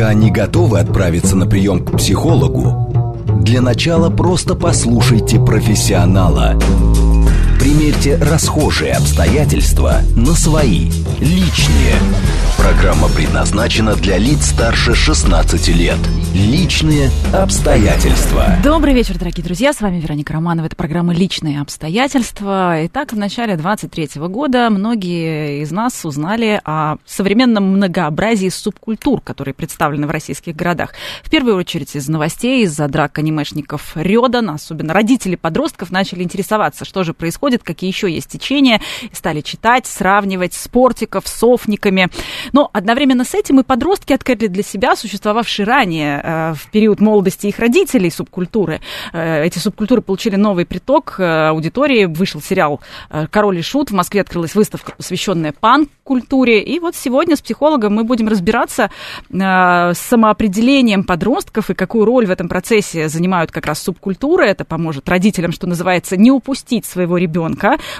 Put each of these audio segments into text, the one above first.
пока не готовы отправиться на прием к психологу, для начала просто послушайте профессионала. Примерьте расхожие обстоятельства на свои, личные. Программа предназначена для лиц старше 16 лет. Личные обстоятельства. Добрый вечер, дорогие друзья. С вами Вероника Романова. Это программа «Личные обстоятельства». Итак, в начале 23 года многие из нас узнали о современном многообразии субкультур, которые представлены в российских городах. В первую очередь из новостей, из-за драк анимешников Рёдан, особенно родители подростков начали интересоваться, что же происходит, какие еще есть течения, и стали читать, сравнивать спортиков софниками. Но одновременно с этим и подростки открыли для себя существовавшие ранее э, в период молодости их родителей субкультуры. Э, эти субкультуры получили новый приток э, аудитории. Вышел сериал «Король и Шут». В Москве открылась выставка, посвященная панк-культуре. И вот сегодня с психологом мы будем разбираться с самоопределением подростков и какую роль в этом процессе занимают как раз субкультуры. Это поможет родителям, что называется, не упустить своего ребенка,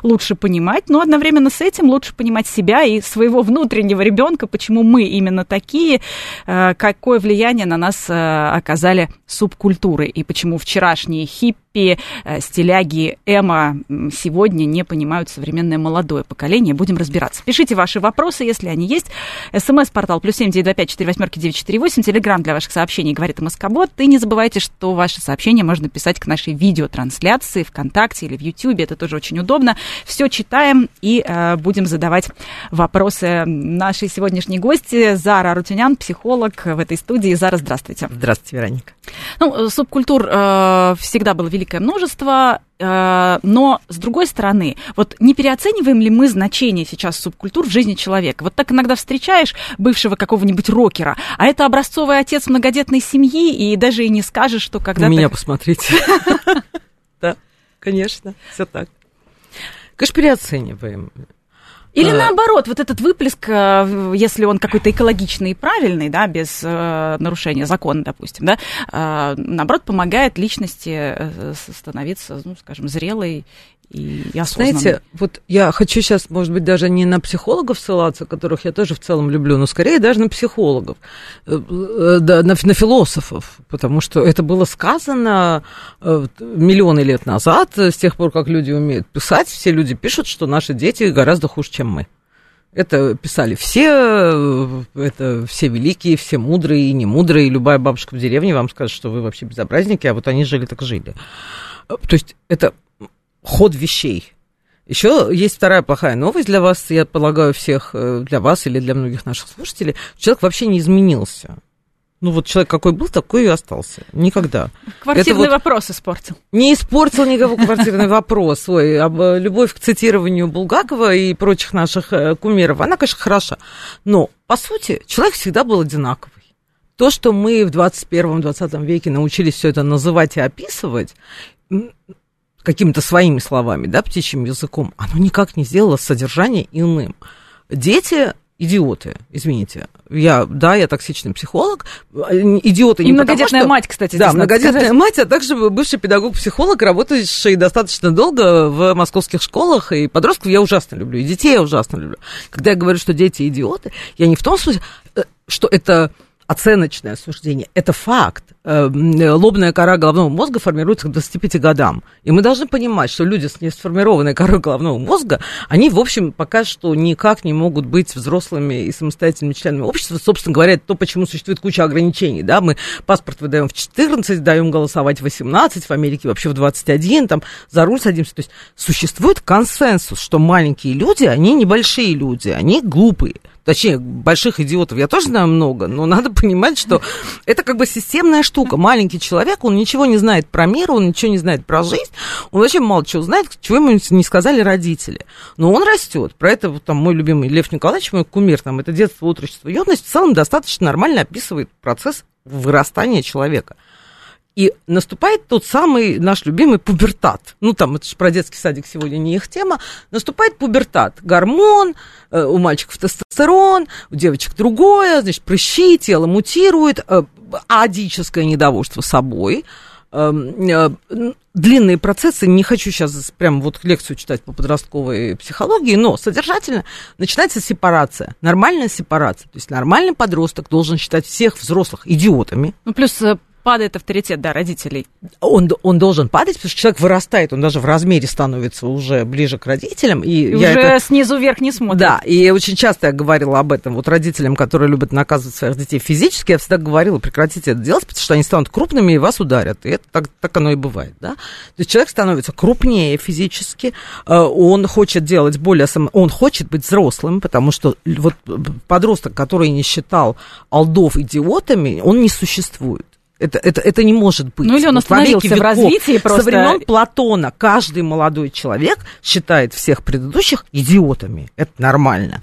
лучше понимать, но одновременно с этим лучше понимать себя и своего внутреннего ребенка, ребенка, почему мы именно такие, э, какое влияние на нас э, оказали субкультуры, и почему вчерашние хиппи, э, стиляги, эмо сегодня не понимают современное молодое поколение. Будем разбираться. Пишите ваши вопросы, если они есть. СМС-портал плюс семь девять два пять четыре восьмерки девять четыре восемь. Телеграмм для ваших сообщений говорит Москобот. И не забывайте, что ваши сообщения можно писать к нашей видеотрансляции ВКонтакте или в Ютьюбе. Это тоже очень удобно. Все читаем и э, будем задавать вопросы нашей сегодняшней гости. Зара Рутюнян, психолог в этой студии. Зара, здравствуйте. Здравствуйте, Вероника. Ну, субкультур э, всегда было великое множество, э, но с другой стороны, вот не переоцениваем ли мы значение сейчас субкультур в жизни человека? Вот так иногда встречаешь бывшего какого-нибудь рокера, а это образцовый отец многодетной семьи, и даже и не скажешь, что когда-то... Меня посмотрите. Да, конечно, все так. Конечно, переоцениваем. Или а... наоборот, вот этот выплеск, э, если он какой-то экологичный и правильный, да, без э, нарушения закона, допустим, да, э, наоборот, помогает личности э, становиться, ну, скажем, зрелой и, и Знаете, вот я хочу сейчас, может быть, даже не на психологов ссылаться, которых я тоже в целом люблю, но скорее даже на психологов, э, э, на, на философов, потому что это было сказано э, миллионы лет назад, с тех пор, как люди умеют писать, все люди пишут, что наши дети гораздо хуже, чем мы. Это писали все, это все великие, все мудрые и немудрые, и любая бабушка в деревне вам скажет, что вы вообще безобразники, а вот они жили так жили. То есть это ход вещей. Еще есть вторая плохая новость для вас, я полагаю, всех, э, для вас или для многих наших слушателей. Человек вообще не изменился. Ну вот человек какой был, такой и остался. Никогда. Квартирный вот вопрос испортил. Не испортил никого квартирный вопрос. Ой, э, любовь к цитированию Булгакова и прочих наших э, кумиров, она, конечно, хороша. Но, по сути, человек всегда был одинаковый. То, что мы в 21-20 веке научились все это называть и описывать, какими-то своими словами, да, птичьим языком, оно никак не сделало содержание иным. Дети идиоты, извините. Я, да, я токсичный психолог. Идиоты и не многодетная потому, что... мать, кстати. Да, многодетная сказать. мать, а также бывший педагог-психолог, работающий достаточно долго в московских школах. И подростков я ужасно люблю, и детей я ужасно люблю. Когда я говорю, что дети идиоты, я не в том смысле, э, что это оценочное суждение. Это факт. Э, лобная кора головного мозга формируется к 25 годам. И мы должны понимать, что люди с несформированной корой головного мозга, они, в общем, пока что никак не могут быть взрослыми и самостоятельными членами общества. Собственно говоря, это то, почему существует куча ограничений. Да? Мы паспорт выдаем в 14, даем голосовать в 18, в Америке вообще в 21, там за руль садимся. То есть существует консенсус, что маленькие люди, они небольшие люди, они глупые. Точнее, больших идиотов я тоже знаю много, но надо понимать, что это как бы системная штука. Маленький человек, он ничего не знает про мир, он ничего не знает про жизнь, он вообще мало чего знает, чего ему не сказали родители. Но он растет. Про это вот, там мой любимый Лев Николаевич, мой кумир, там, это детство, отрочество, юность, в целом достаточно нормально описывает процесс вырастания человека. И наступает тот самый наш любимый пубертат. Ну, там, это же про детский садик сегодня не их тема. Наступает пубертат. Гормон, э, у мальчиков тестостерон, у девочек другое, значит, прыщи, тело мутирует, э, адическое недовольство собой. э, длинные процессы, не хочу сейчас прям вот лекцию читать по подростковой психологии, но содержательно начинается сепарация, нормальная сепарация. То есть нормальный подросток должен считать всех взрослых идиотами. Ну, плюс э, падает авторитет, да, родителей. Он, он должен падать, потому что человек вырастает, он даже в размере становится уже ближе к родителям. И, и уже это... снизу вверх не смотрит. Да, и очень часто я говорила об этом вот родителям, которые любят наказывать своих детей физически, я всегда говорила, прекратите это делать, потому что они станут крупными и вас ударят. И это так, так оно и бывает, да. То есть человек становится крупнее физически, э, он хочет делать более... Сам... Он хочет быть взрослым, потому что вот подросток, который не считал алдов идиотами, он не существует. Это, это, это не может быть. Ну или он вот остановился в развитии просто. Со времен Платона каждый молодой человек считает всех предыдущих идиотами. Это нормально.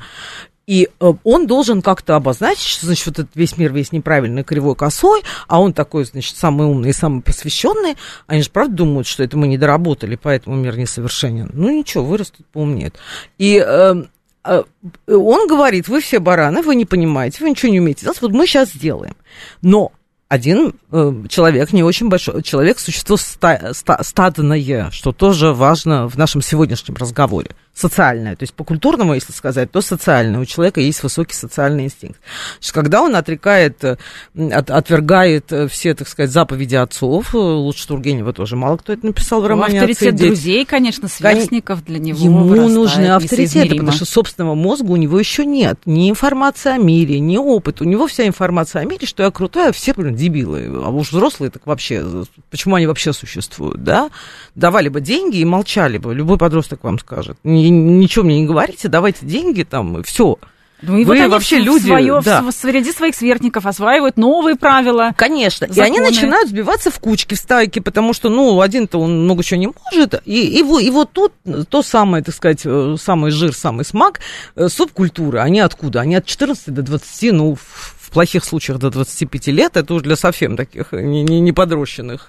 И э, он должен как-то обозначить, что, значит, вот этот весь мир весь неправильный, кривой, косой, а он такой, значит, самый умный и самый посвященный. Они же правда думают, что это мы не доработали, поэтому мир несовершенен. Ну ничего, вырастут, поумнеют. И э, э, он говорит, вы все бараны, вы не понимаете, вы ничего не умеете делать, вот мы сейчас сделаем. Но один э, человек, не очень большой человек, существо ста, ста, стадное, что тоже важно в нашем сегодняшнем разговоре социальное. То есть по-культурному, если сказать, то социальное. У человека есть высокий социальный инстинкт. Значит, когда он отрекает, от, отвергает э, все, так сказать, заповеди отцов, э, лучше Тургенева тоже мало кто это написал в ну, романе Авторитет друзей, конечно, сверстников для него Ему нужны авторитеты, потому что собственного мозга у него еще нет. Ни информации о мире, ни опыт. У него вся информация о мире, что я крутой, а все, блин, дебилы. А уж взрослые так вообще, почему они вообще существуют, да? Давали бы деньги и молчали бы. Любой подросток вам скажет ничего мне не говорите, давайте деньги там, и все. Ну и Вы вот вообще люди свое, да. среди своих сверстников осваивают новые правила. Конечно. Законы. И они начинают сбиваться в кучки, в стайки, потому что, ну, один-то он много чего не может. И, и, и вот тут то самое, так сказать, э, самый жир, самый смак э, субкультуры. Они откуда? Они от 14 до 20, ну, в плохих случаях до 25 лет, это уже для совсем таких не, не, не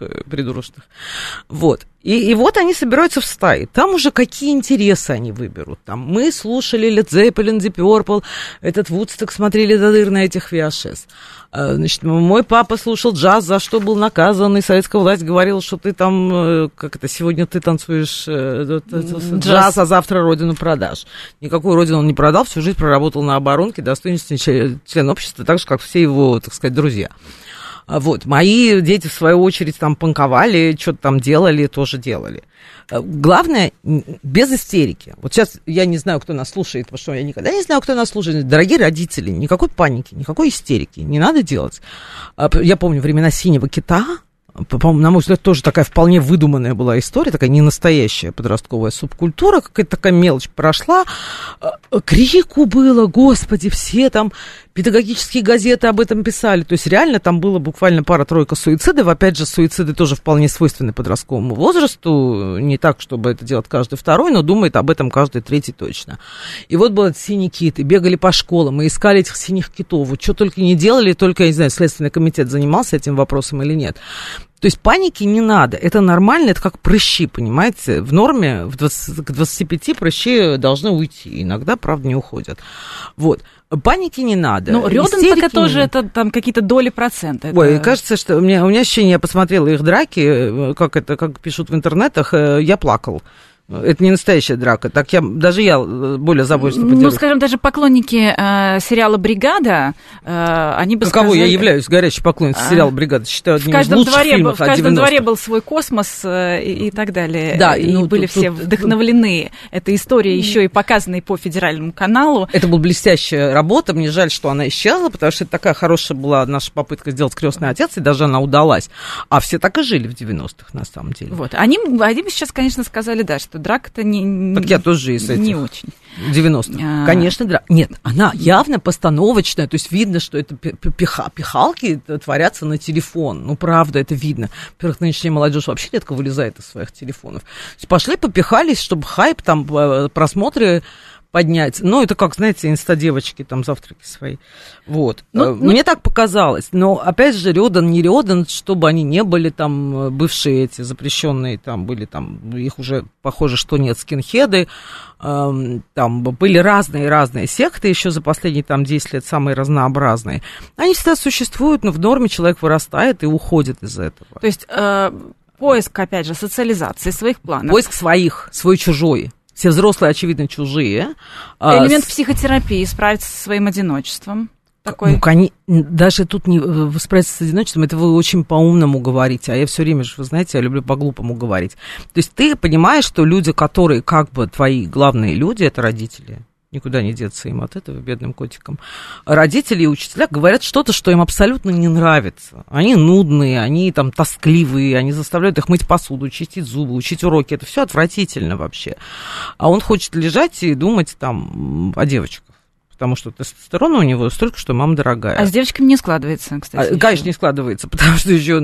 э, придурочных. Вот. И, и вот они собираются в стаи. Там уже какие интересы они выберут. Там мы слушали Led Zeppelin, Deep Purple, этот Вудсток смотрели до дыр на этих VHS. А, значит, мой папа слушал джаз, за что был наказан, и советская власть говорила, что ты там, э, как это, сегодня ты танцуешь э, джаз, джаз а завтра родину продашь. Никакую родину он не продал, всю жизнь проработал на оборонке, достойный член общества, так же, как все его, так сказать, друзья. А вот, мои дети, в свою очередь, там панковали, что-то там делали, тоже делали. Э, главное, без истерики. Вот сейчас я не знаю, кто нас слушает, потому что я никогда не знаю, кто нас слушает. Дорогие родители, никакой паники, никакой истерики не надо делать. А, я помню времена синего кита, на мой взгляд, тоже такая вполне выдуманная была история, такая не настоящая подростковая субкультура, какая-то такая мелочь прошла. Э, крику было, господи, все там педагогические газеты об этом писали. То есть реально там было буквально пара-тройка суицидов. Опять же, суициды тоже вполне свойственны подростковому возрасту. Не так, чтобы это делать каждый второй, но думает об этом каждый третий точно. И вот был этот синий бегали по школам, и искали этих синих китов. Что только не делали, только, я не знаю, Следственный комитет занимался этим вопросом или нет. То есть паники не надо, это нормально, это как прыщи, понимаете? В норме в 20, к 25 прыщи должны уйти, иногда, правда, не уходят. Вот. Паники не надо. Ну, Рёден пока тоже это там какие-то доли процента. Ой, это... кажется, что у меня, у меня ощущение, я посмотрела их драки, э, как это, как пишут в интернетах, э, я плакал. Это не настоящая драка. Так я, даже я э, более заботливо поделюсь. Ну, скажем, даже поклонники э, сериала «Бригада», э, они бы Каково сказали... я являюсь горячей поклонницей а... сериала «Бригада», считаю одним в каждом из лучших дворе фильмов был, В каждом дворе был свой космос э, и, и так далее. Да, и ну, были тут, все тут, вдохновлены этой историей, еще и показанной по федеральному каналу. Это была блестящая работа. Мне жаль, что она исчезла, потому что это такая хорошая была наша попытка сделать «Крестный отец», и даже она удалась. А все так и жили в 90-х, на самом деле. Вот. Они, они бы сейчас, конечно, сказали, да, что драка-то не так я тоже из этих. Не очень. 90 а... Конечно, да. Нет, она явно постановочная, то есть видно, что это пиха, пихалки творятся на телефон. Ну, правда, это видно. Во-первых, нынешняя молодежь вообще редко вылезает из своих телефонов. Пошли, попихались, чтобы хайп, там, э, просмотры поднять. Ну, это как, знаете, инста-девочки, там, завтраки свои. Вот. Ну, Э, ну- Мне так показалось. Но, опять же, Рёдан, не Рёдан, чтобы они не были там э, бывшие эти запрещенные, там были там, их уже, похоже, что нет, скинхеды. Эм, Там были разные-разные секты еще за последние там 10 лет, самые разнообразные. Они всегда существуют, но в норме человек вырастает и уходит из этого. То есть э, поиск, опять же, социализации своих планов. Поиск своих, свой-чужой. Все взрослые, очевидно, чужие. А, Элемент с- психотерапии, справиться со своим одиночеством. Такой. Ну, кони- даже тут не справиться с одиночеством, это вы очень по-умному говорите, а я все время же, вы знаете, я люблю по-глупому говорить. То есть ты понимаешь, что люди, которые как бы твои главные люди, это родители, никуда не деться им от этого, бедным котикам. Родители и учителя говорят что-то, что им абсолютно не нравится. Они нудные, они там тоскливые, они заставляют их мыть посуду, чистить зубы, учить уроки. Это все отвратительно вообще. А он хочет лежать и думать там о девочках. Потому что тестостерона у него столько, что мама дорогая. А с девочками не складывается, кстати. А. Конечно, не складывается, потому что еще,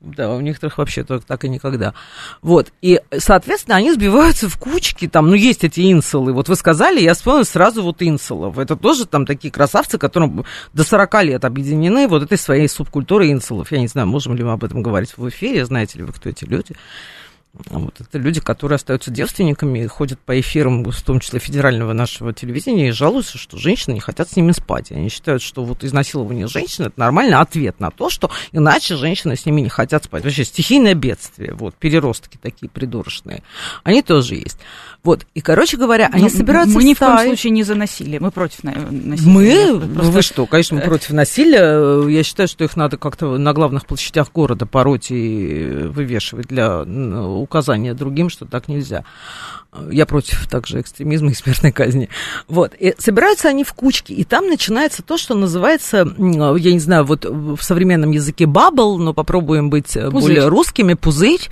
да, у некоторых вообще только так и никогда. Вот, и, соответственно, они сбиваются в кучки, там, ну, есть эти инсулы. Вот вы сказали, я вспомнила сразу вот инсулов. Это тоже там такие красавцы, которым до 40 лет объединены вот этой своей субкультурой инсулов. Я не знаю, можем ли мы об этом говорить в эфире, знаете ли вы, кто эти люди. Вот это люди, которые остаются девственниками, ходят по эфирам, в том числе федерального нашего телевидения, и жалуются, что женщины не хотят с ними спать. Они считают, что вот изнасилование женщин это нормальный ответ на то, что иначе женщины с ними не хотят спать. Вообще стихийное бедствие, вот, переростки такие придурочные. Они тоже есть. Вот, и, короче говоря, они Ну, собираются Мы ни в коем случае не за насилие. Мы против на- насилия. Мы? Я просто- Вы что, конечно, мы против насилия. Я считаю, что их надо как-то на главных площадях города пороть и вывешивать для м, указания другим, что так нельзя. Я против также экстремизма и смертной казни. Вот. И собираются они в кучки, и там начинается то, что называется, я не знаю, вот в современном языке бабл, но попробуем быть э, Пузырь. более русскими, пузырь.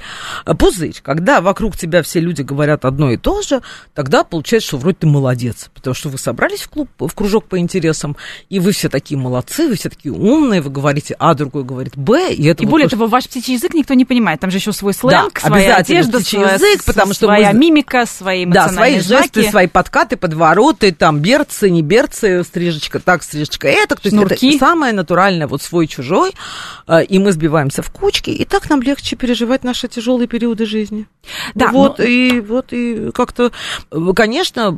Э, Пузырь. Когда вокруг тебя все люди говорят одно и то же, тогда получается, что вроде ты молодец, потому что вы собрались в клуб, в кружок по интересам, и вы все такие молодцы, вы все такие умные, вы говорите А, другой говорит Б, и это И вот более то, того, ваш птичий язык никто не понимает. Там же еще свой сленг, Да, своя одежда, своя, язык, потому что своя мы- мимика, свои Да, свои жесты, знаки. свои подкаты, подвороты, там берцы, не берцы, стрижечка так, стрижечка это. То есть это самое натуральное, вот свой-чужой. э, И мы сбиваемся в кучки, и так нам легче переживать наши тяжелые периоды жизни. Да, вот, но- и вот, и как-то, э, конечно,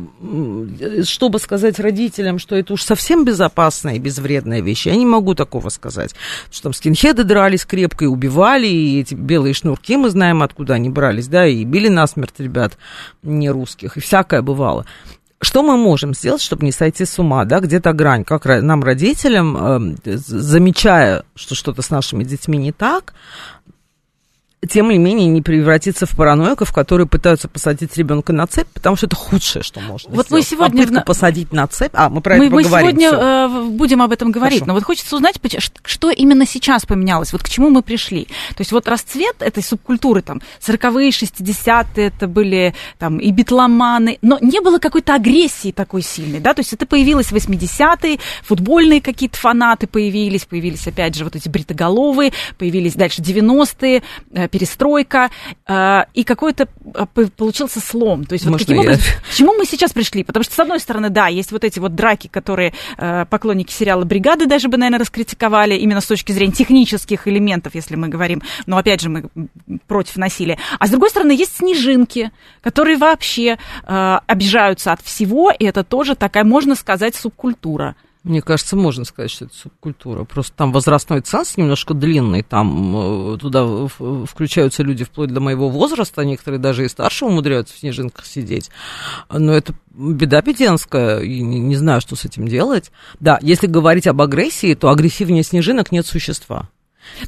э, чтобы сказать родителям, что это уж совсем безопасная и безвредная вещь, я не могу такого сказать. Что там скинхеды дрались крепко и убивали, и эти белые шнурки мы знаем, откуда они брались, да, и били насмерть ребят не русских, и всякое бывало. Что мы можем сделать, чтобы не сойти с ума, да, где-то грань, как нам, родителям, э, з- замечая, что что-то с нашими детьми не так, тем не менее не превратиться в параноиков, которые пытаются посадить ребенка на цепь, потому что это худшее, что можно Вот мы сделать. сегодня Попытка на- посадить на цепь, а мы про мы, это мы поговорим. сегодня всё. э, будем об этом говорить, Хорошо. но вот хочется узнать, что именно сейчас поменялось, вот к чему мы пришли. То есть вот расцвет этой субкультуры, там, 40-е, 60-е, это были там и битломаны, но не было какой-то агрессии такой сильной, да, то есть это появилось в 80-е, футбольные какие-то фанаты появились, появились, опять же, вот эти бритоголовые, появились дальше 90-е, э, перестройка, э, и какой-то э, получился слом. То есть вот каким я- образом, к чему мы сейчас пришли? Потому что, с одной стороны, да, есть вот эти вот драки, которые э, поклонники сериала «Бригады» даже бы, наверное, раскритиковали именно с точки зрения технических элементов, если мы говорим, но, опять же, мы против насилия. А с другой стороны, есть снежинки, которые вообще обижаются от всего, и это тоже такая, можно сказать, субкультура. Мне кажется, можно сказать, что это субкультура. Просто там возрастной ценз немножко длинный, там э, туда включаются люди вплоть до моего возраста, некоторые даже и старше умудряются в снежинках сидеть. Но это беда педенская, и не знаю, что с этим делать. Да, если говорить об агрессии, то агрессивнее снежинок нет существа.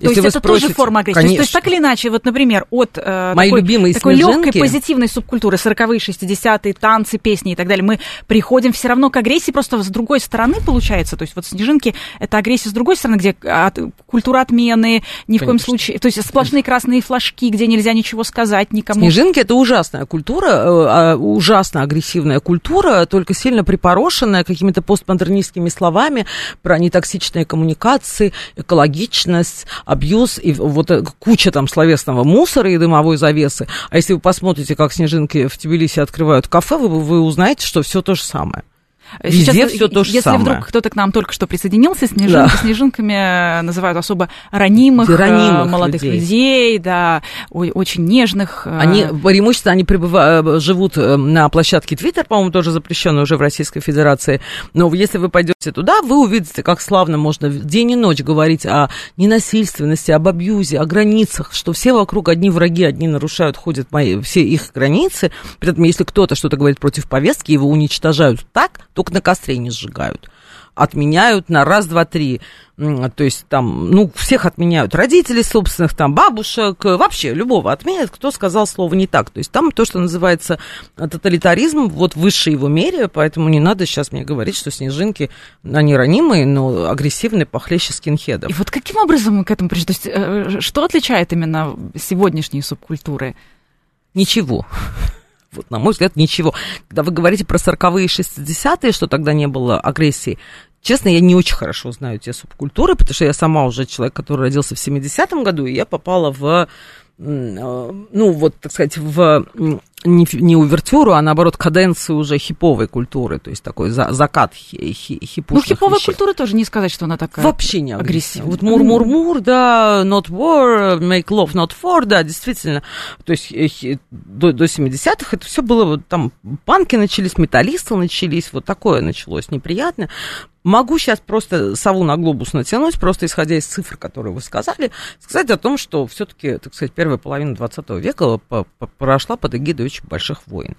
То есть это тоже форма агрессии. То есть, то есть так или иначе, вот, например, от э, Мои такой, любимые такой снежинки. легкой позитивной субкультуры 40-е, 60-е, танцы, песни и так далее, мы приходим все равно к агрессии, просто с другой стороны получается. То есть вот снежинки — это агрессия с другой стороны, где от, культура отмены, ни в коем Конечно. случае... То есть сплошные красные флажки, где нельзя ничего сказать никому. Снежинки это ужасная культура, э, а, ужасно агрессивная культура, только сильно припорошенная какими-то постмодернистскими словами про нетоксичные коммуникации, экологичность, секс, абьюз и вот э, куча там словесного мусора и дымовой завесы. А если вы посмотрите, как снежинки в Тбилиси открывают кафе, вы, вы узнаете, что все то же самое. Везде Сейчас, все то же если самое. вдруг кто-то к нам только что присоединился, снежинки, Да. снежинками называют особо ранимых, э, Ранимых молодых людей. людей, да, очень нежных. э, Они преимущественно они пребыва- живут э, на площадке Твиттер, по-моему, тоже запрещенной уже в Российской Федерации. Но если вы пойдете туда, вы увидите, как славно можно день и ночь говорить о ненасильственности, об абьюзе, о границах, что все вокруг одни враги, одни нарушают, ходят мои, все их границы. При этом, если кто-то что-то говорит против повестки, его уничтожают так, только на костре не сжигают отменяют на раз, два, три. То есть там, ну, всех отменяют. Родителей собственных, там, бабушек, э, вообще любого отменят, кто сказал слово не так. То есть там то, что называется э, тоталитаризм, вот в высшей его мере, поэтому не надо сейчас мне говорить, что снежинки, они ранимые, но агрессивные, похлеще скинхедов. И вот каким образом мы к этому пришли? То есть, э, что отличает именно сегодняшние субкультуры? Ничего. Вот, на мой взгляд, ничего. Когда вы говорите про 40-е и 60-е, что тогда не было агрессии, честно, я не очень хорошо знаю те субкультуры, потому что я сама уже человек, который родился в 70-м году, и я попала в, ну, вот, так сказать, в не, не увертюру, а наоборот, каденцию уже хиповой культуры, то есть такой за- закат хи, хи- Ну, хипушных хиповая вещей. культура тоже не сказать, что она такая Вообще не агрессивная. агрессивная. Вот мур-мур-мур, да, not war, make love, not for, да, действительно. То есть э, хи- до, до 70-х это все было, вот там панки начались, металлисты начались, вот такое началось неприятно. Могу сейчас просто сову на глобус натянуть, просто исходя из цифр, которые вы сказали, сказать о том, что все-таки, так сказать, первая половина 20 века прошла под эгидой очень больших войн.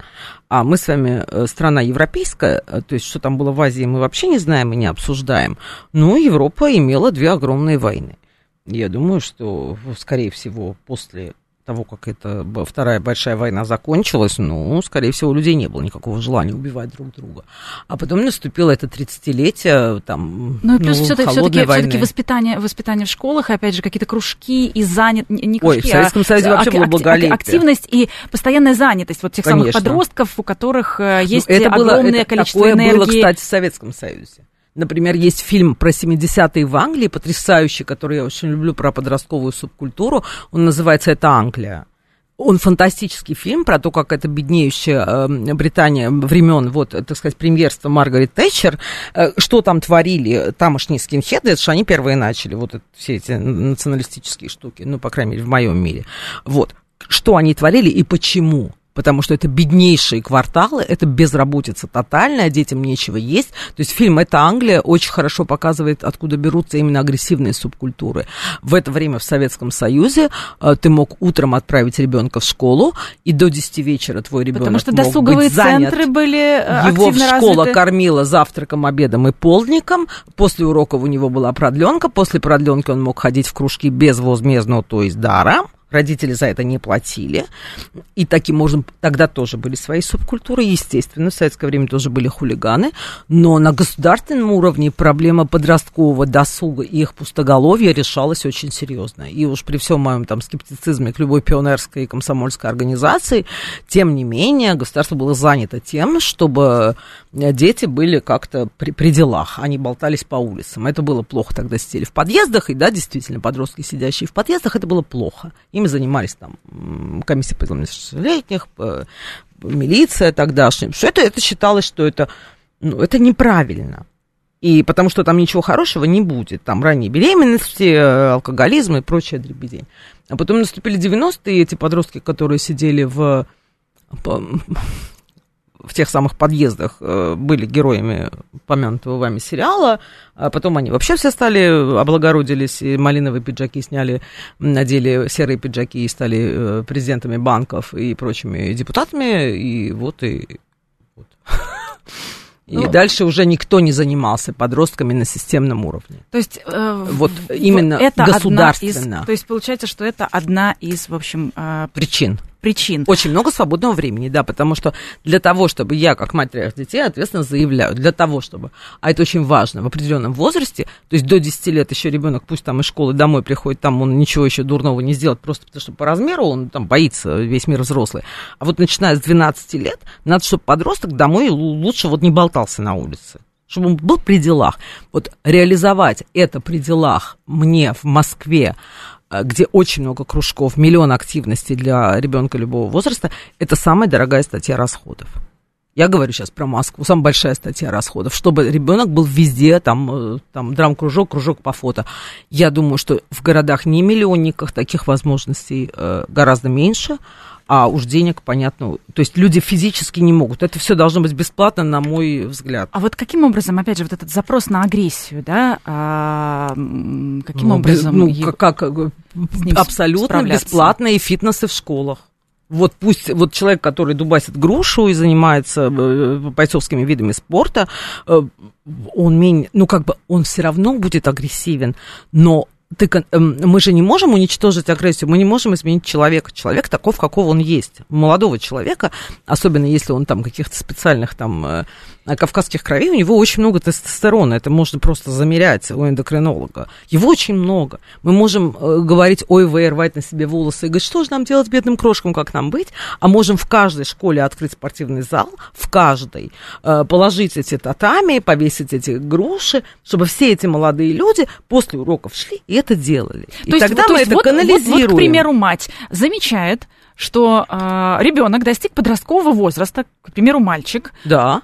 А мы с вами э, страна европейская, э, то есть что там было в Азии, мы вообще не знаем и не обсуждаем. Но Европа имела две огромные войны. Я думаю, что, скорее всего, после того, как эта вторая большая война закончилась, ну, скорее всего, у людей не было никакого желания убивать друг друга. А потом наступило это 30-летие, там, Ну и плюс все-таки, холодной войны. воспитание, воспитание в школах, и опять же, какие-то кружки и занят... Не не Ой, кружки, в Советском Союзе а вообще было ак- благолепие. Активность и постоянная занятость вот тех самых Конечно. подростков, у которых э, Ну, есть это было, огромное это количество такое энергии. было, кстати, в Советском Союзе. Например, есть фильм про 70-е в Англии, потрясающий, который я очень люблю, про подростковую субкультуру. Он называется «Это Англия». Он фантастический фильм про то, как это беднеющая э, Британия времен, вот, так сказать, премьерства Маргарет Тэтчер, э, что там творили тамошние скинхеды, это же они первые начали, вот это, все эти националистические штуки, ну, по крайней мере, в моем мире. Вот, что они творили и почему потому что это беднейшие кварталы, это безработица тотальная, детям нечего есть. То есть фильм «Это Англия» очень хорошо показывает, откуда берутся именно агрессивные субкультуры. В это время в Советском Союзе э, ты мог утром отправить ребенка в школу, и до 10 вечера твой ребенок Потому что мог досуговые быть занят. центры были э, Его активно школа развиты. кормила завтраком, обедом и полдником. После уроков у него была продленка. После продленки он мог ходить в кружки безвозмездно, то есть даром. Родители за это не платили. И таким можно... Тогда тоже были свои субкультуры. Естественно, в советское время тоже были хулиганы. Но на государственном уровне проблема подросткового досуга и их пустоголовья решалась очень серьезно. И уж при всем моем там скептицизме к любой пионерской и комсомольской организации, тем не менее, государство было занято тем, чтобы э, дети были как-то при, при делах, они болтались по улицам. Это было плохо тогда сидели в подъездах, и да, действительно, подростки, сидящие в подъездах, это было плохо. Ими занимались там комиссия по несовершеннолетних, милиция тогдашняя. Что это, это считалось, что это, ну, это неправильно. И потому что там ничего хорошего не будет. Там ранние беременности, э, алкоголизм и прочая дребедень. А потом наступили 90-е, и эти подростки, которые сидели в, в тех самых подъездах, э, были героями помянутого вами сериала, а потом они вообще все стали, облагородились, и малиновые пиджаки сняли, надели серые пиджаки и стали э, президентами банков и прочими депутатами, и вот и... вот. И Ну, дальше уже никто не занимался подростками на системном уровне. То есть э, Вот именно это одна государственно. из- то есть получается, что это одна из, в общем, э, Причин. Причин. Очень много свободного времени, да, потому что для того, чтобы я, как мать трех детей, ответственно заявляю, для того, чтобы, а это очень важно, в определенном возрасте, то есть до 10 лет еще ребенок, пусть там из школы домой приходит, там он ничего еще дурного не сделает, просто потому что по размеру он там боится, весь мир взрослый. А вот начиная с 12 лет, надо, чтобы подросток домой лу- лучше вот не болтался на улице. чтобы он был при делах. Вот реализовать это при делах мне в Москве, где очень много кружков, миллион активностей для ребенка любого возраста, это самая дорогая статья расходов. Я говорю сейчас про Москву, самая большая статья расходов, чтобы ребенок был везде, там, э, там драм-кружок, кружок по фото. Я думаю, что в городах не миллионниках таких возможностей э, гораздо меньше, а уж денег, понятно, то есть люди физически не могут. Это все должно быть бесплатно, на мой взгляд. А вот каким образом, опять же, вот этот запрос на агрессию, да, а, каким ну, образом? Ну, как, как абсолютно бесплатные фитнесы в школах. Вот пусть вот человек, который дубасит грушу и занимается э, бойцовскими видами спорта, э, он менее, ну как бы он все равно будет агрессивен, но ты, эм, мы же не можем уничтожить агрессию, мы не можем изменить человека. Человек таков, какого он есть. Молодого человека, особенно если он там каких-то специальных там э, кавказских кровей, у него очень много тестостерона. Это можно просто замерять у эндокринолога. Его очень много. Мы можем э, говорить, ой, вы рвать на себе волосы и говорить, что же нам делать бедным крошкам, как нам быть? А можем в каждой школе открыть спортивный зал, в каждой, э, положить эти татами, повесить эти груши, чтобы все эти молодые люди после уроков шли и это делали. То и есть, тогда то мы есть это вот, канализируем. Вот, вот, к примеру, мать замечает, что э, ребенок достиг подросткового возраста, к примеру, мальчик. Да.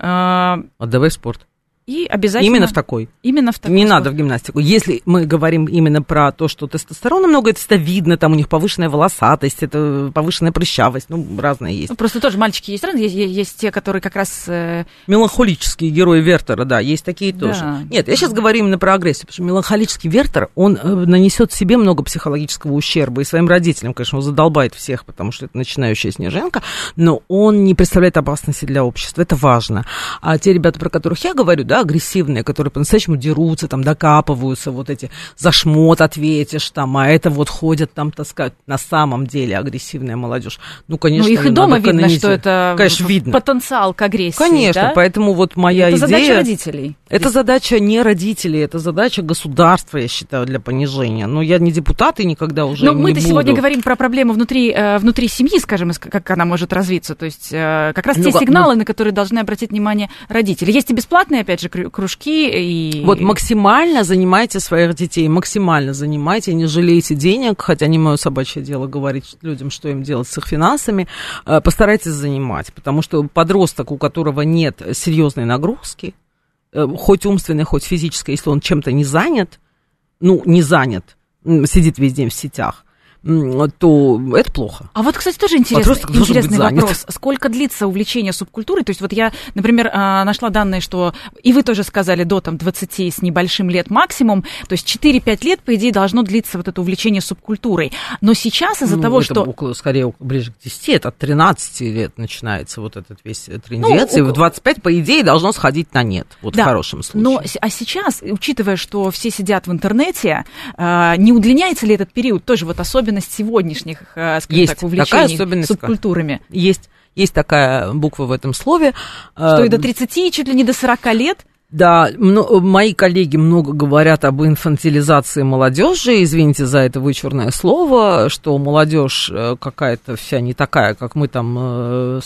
Э, Отдавай спорт. И обязательно... Именно в такой. Именно в такой. Не надо в гимнастику. Если мы говорим именно про то, что тестостерона много, это видно, там у них повышенная волосатость, это повышенная прыщавость, ну, разные есть. Ну, просто тоже мальчики есть разные, есть, есть те, которые как раз... Э... Меланхолические герои Вертера, да, есть такие да. тоже. Нет, я сейчас говорю именно про агрессию, потому что меланхолический Вертер, он э, нанесет себе много психологического ущерба, и своим родителям, конечно, он задолбает всех, потому что это начинающая снеженка, но он не представляет опасности для общества, это важно. А те ребята, про которых я говорю, да, агрессивные, которые по-настоящему дерутся, там, докапываются, вот эти за шмот ответишь, там, а это вот ходят там таскают. На самом деле агрессивная молодежь. Ну, конечно, Ну, их и дома видно, что это конечно, видно. потенциал к агрессии, Конечно, да? поэтому вот моя это идея... Это задача родителей. Это Здесь... задача не родителей, это задача государства, я считаю, для понижения. Но я не депутат и никогда уже Но мы-то сегодня говорим про проблему внутри, э, внутри семьи, скажем, как она может развиться. То есть э, как раз ну, те сигналы, ну... на которые должны обратить внимание родители. Есть и бесплатные, опять же, кружки. И... Вот максимально занимайте своих детей, максимально занимайте, не жалейте денег, хотя не мое собачье дело говорить людям, что им делать с их финансами. Э, постарайтесь занимать, потому что подросток, у которого нет серьезной нагрузки, э, хоть умственной, хоть физической, если он чем-то не занят, ну, не занят, сидит весь день в сетях, то это плохо. А вот, кстати, тоже интересный, интересный вопрос. Сколько длится увлечение субкультурой? То есть вот я, например, а, нашла данные, что, и вы тоже сказали, до там 20 с небольшим лет максимум, то есть 4-5 лет, по идее, должно длиться вот это увлечение субкультурой. Но сейчас из-за ну, того, что... около, скорее, ближе к 10, это от 13 лет начинается вот этот весь трендец, ну, и в 25, по идее, должно сходить на нет, вот да, в хорошем случае. Но, а сейчас, учитывая, что все сидят в интернете, а, не удлиняется ли этот период тоже вот особенно особенность сегодняшних, э, скажем есть так, увлечений такая субкультурами? Есть. Есть такая буква в этом слове. Что и до 30, э, и чуть ли не до 40 лет? Да, мои коллеги много говорят об инфантилизации молодежи, извините за это вычурное слово, что молодежь э, какая-то вся не такая, как мы там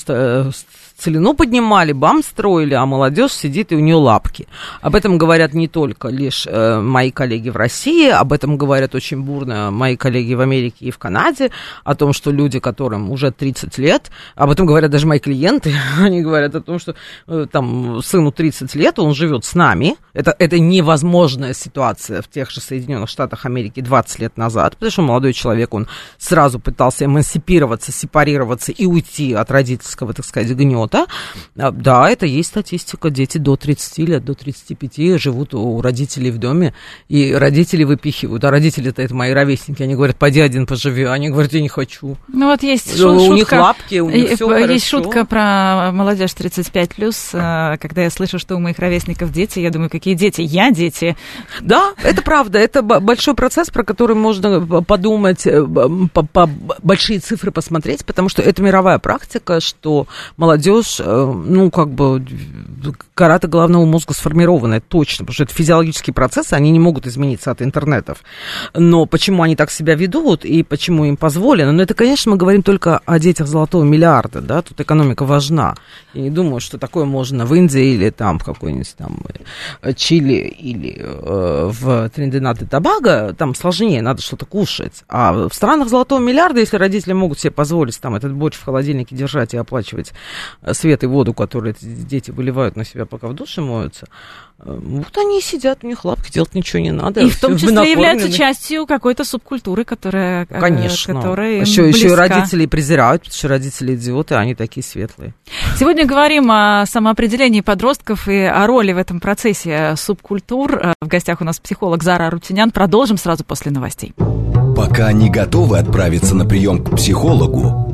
целину поднимали, бам строили, а молодежь сидит и у нее лапки. Об этом говорят не только лишь э, мои коллеги в России, об этом говорят очень бурно мои коллеги в Америке и в Канаде, о том, что люди, которым уже 30 лет, об этом говорят даже мои клиенты, они говорят о том, что э, там сыну 30 лет, он живет с нами, это, это невозможная ситуация в тех же Соединенных Штатах Америки 20 лет назад, потому что молодой человек, он сразу пытался эмансипироваться, сепарироваться и уйти от родительского, так сказать, гнета, гнета. А, да, это есть статистика. Дети до 30 лет, до 35 живут у родителей в доме, и родители выпихивают. А родители-то это мои ровесники. Они говорят, пойди один поживи. Они говорят, я не хочу. Ну вот есть шутка. У них лапки, у них все Есть хорошо. шутка про молодежь 35+, э, когда я слышу, что у моих ровесников дети, я думаю, какие дети? Я дети. Да, это правда. Это большой процесс, про который можно подумать, э, по, по, большие цифры посмотреть, потому что это мировая практика, что молодежь молодежь, э, ну, как бы, карата головного мозга сформирована, точно, потому что это физиологические процессы, они не могут измениться от интернетов. Но почему они так себя ведут и почему им позволено? Ну, это, конечно, мы говорим только о детях золотого миллиарда, да, тут экономика важна. Я не думаю, что такое можно в Индии или там в какой-нибудь там там Чили или э, в Триндинад и Тобаго, там сложнее, надо что-то кушать. А в странах золотого миллиарда, если родители могут себе позволить там этот борщ в холодильнике держать и оплачивать э, свет и воду, которые эти дети выливают на себя, пока в душе моются, э, вот они и сидят, у них лапки, делать ничего не надо. И в том числе являются частью какой-то субкультуры, которая... Э, Конечно. Которая еще, еще и родители презирают, потому что родители идиоты, а они такие светлые. Сегодня говорим о самоопределении подростков и о роли в этом процессе субкультур. В гостях у нас психолог Зара Рутинян. Продолжим сразу после новостей. Пока не готовы отправиться на прием к психологу,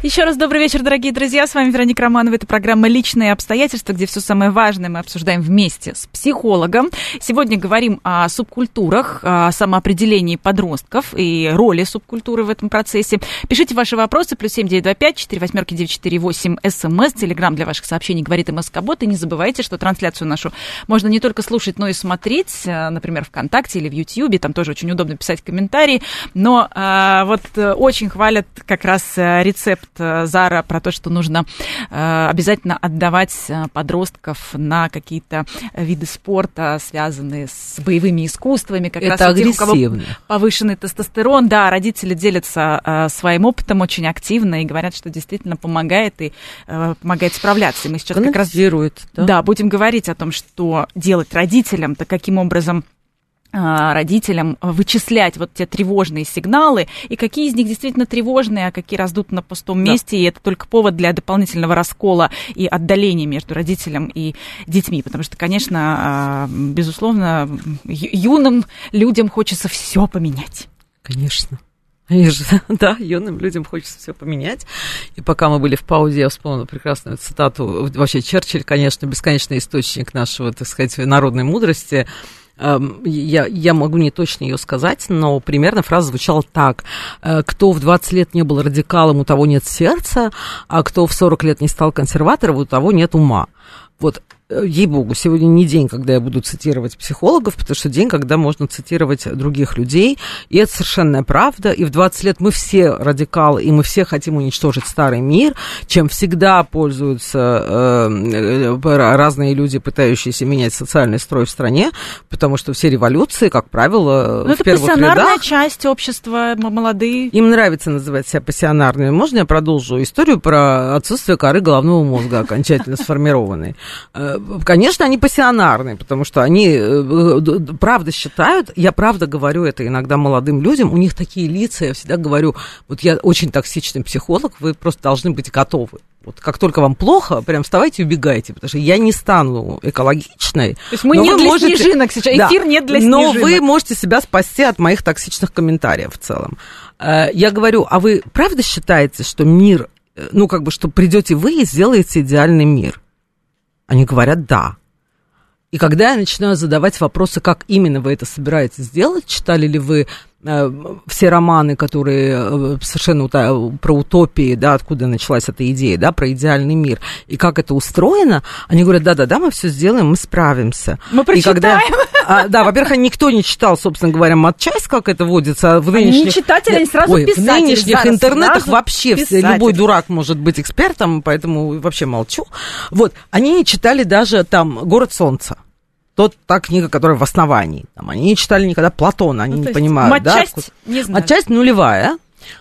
Еще раз добрый вечер, дорогие друзья. С вами Вероника Романова. Это программа «Личные обстоятельства», где все самое важное мы обсуждаем вместе с психологом. Сегодня говорим о субкультурах, о самоопределении подростков и роли субкультуры в этом процессе. Пишите ваши вопросы. Плюс семь девять два пять четыре восьмерки девять четыре восемь СМС. Телеграмм для ваших сообщений говорит МСК-бот. И не забывайте, что трансляцию нашу можно не только слушать, но и смотреть. Э, например, ВКонтакте или в Ютьюбе. Там тоже очень удобно писать комментарии. Но а, вот э, очень хвалят как раз рецепт Зара про то, что нужно э, обязательно отдавать э, подростков на какие-то виды спорта, связанные с боевыми искусствами. Как Это раз агрессивно. Тех, у кого повышенный тестостерон. Да, родители делятся своим опытом очень активно и говорят, что действительно помогает и помогает справляться. И мы сейчас как раз да? Да, будем говорить о том, что делать родителям, то каким образом родителям вычислять вот те тревожные сигналы, и какие из них действительно тревожные, а какие раздут на пустом месте, да. и это только повод для дополнительного раскола и отдаления между родителем и детьми, потому что, конечно, а, безусловно, юным людям хочется все поменять. Конечно. Конечно, да, юным людям хочется все поменять. И пока мы были в паузе, я вспомнила прекрасную цитату. Вообще, Черчилль, конечно, бесконечный источник нашего, так сказать, народной мудрости. Эм, я, я могу не точно ее сказать, но примерно фраза звучала так. «Э, кто в 20 лет не был радикалом, у того нет сердца, а кто в 40 лет не стал консерватором, у того нет ума. Вот ей-богу, сегодня не день, когда я буду цитировать психологов, потому что день, когда можно цитировать других людей, и это совершенная правда, и в 20 лет мы все радикалы, и мы все хотим уничтожить старый мир, чем всегда пользуются э, э разные люди, пытающиеся менять социальный строй в стране, потому что все революции, как правило, Но в это первых пассионарная рядах... часть общества, молодые. Им нравится называть себя пассионарными. Можно я продолжу историю про отсутствие коры головного мозга, окончательно сформированной? Э, конечно, они пассионарные, потому что они э, правда считают, я правда говорю это иногда молодым людям, у них такие лица, я всегда говорю, вот я очень токсичный психолог, вы просто должны быть готовы. Вот как только вам плохо, прям вставайте и убегайте, потому что я не стану экологичной. То есть мы не для можете, снежинок сейчас, да, эфир нет для снежинок. Но вы можете себя спасти от моих токсичных комментариев в целом. Э, я говорю, а вы правда считаете, что мир, э, ну как бы, что придете вы и сделаете идеальный мир? Они говорят «да». И когда я начинаю задавать вопросы, как именно вы это собираетесь сделать, читали ли вы Э, все романы, которые э, совершенно про утопии, да, откуда началась эта идея, да, про идеальный мир, и как это устроено, они говорят, да-да-да, мы все сделаем, мы справимся. Мы прочитаем. И когда, а, да, во-первых, никто не читал, собственно говоря, матчасть, как это водится. В нынешних, они не читатели, они сразу ой, писатели. В нынешних Зараз, интернетах вообще все, любой дурак может быть экспертом, поэтому вообще молчу. Вот, они не читали даже там «Город солнца» тот, та книга, которая в основании. Там, они не читали никогда Платона, они ну, не понимают. Матчасть, да? не знаю. Матчасть нулевая.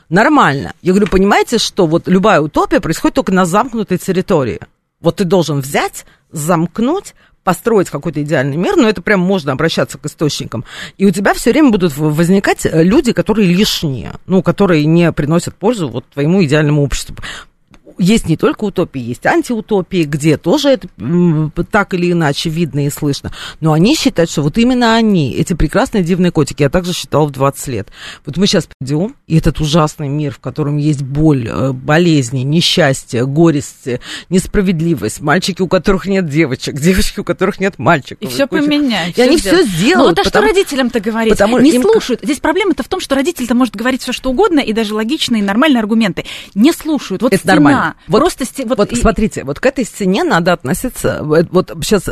Нормально. Я говорю, понимаете, что вот любая утопия происходит только на замкнутой территории. Вот ты должен взять, замкнуть, построить какой-то идеальный мир, но это прям можно обращаться к источникам. И у тебя все время будут возникать э, люди, которые лишние, ну, которые не приносят пользу вот твоему идеальному обществу есть не только утопии, есть антиутопии, где тоже это так или иначе видно и слышно. Но они считают, что вот именно они, эти прекрасные дивные котики, я также считала в 20 лет. Вот мы сейчас придем, и этот ужасный мир, в котором есть боль, э, болезни, несчастье, горести, несправедливость, мальчики, у которых нет девочек, девочки, у которых нет мальчиков. И все поменяют. И они все сделают. Ну вот а что родителям-то говорить? Потому не им... слушают. Здесь проблема-то в том, что родитель-то может говорить все что угодно, и даже логичные, нормальные аргументы. Не слушают. Вот это стена. нормально стена. Вот, Просто вот, вот и... смотрите, вот к этой стене надо относиться. Вот сейчас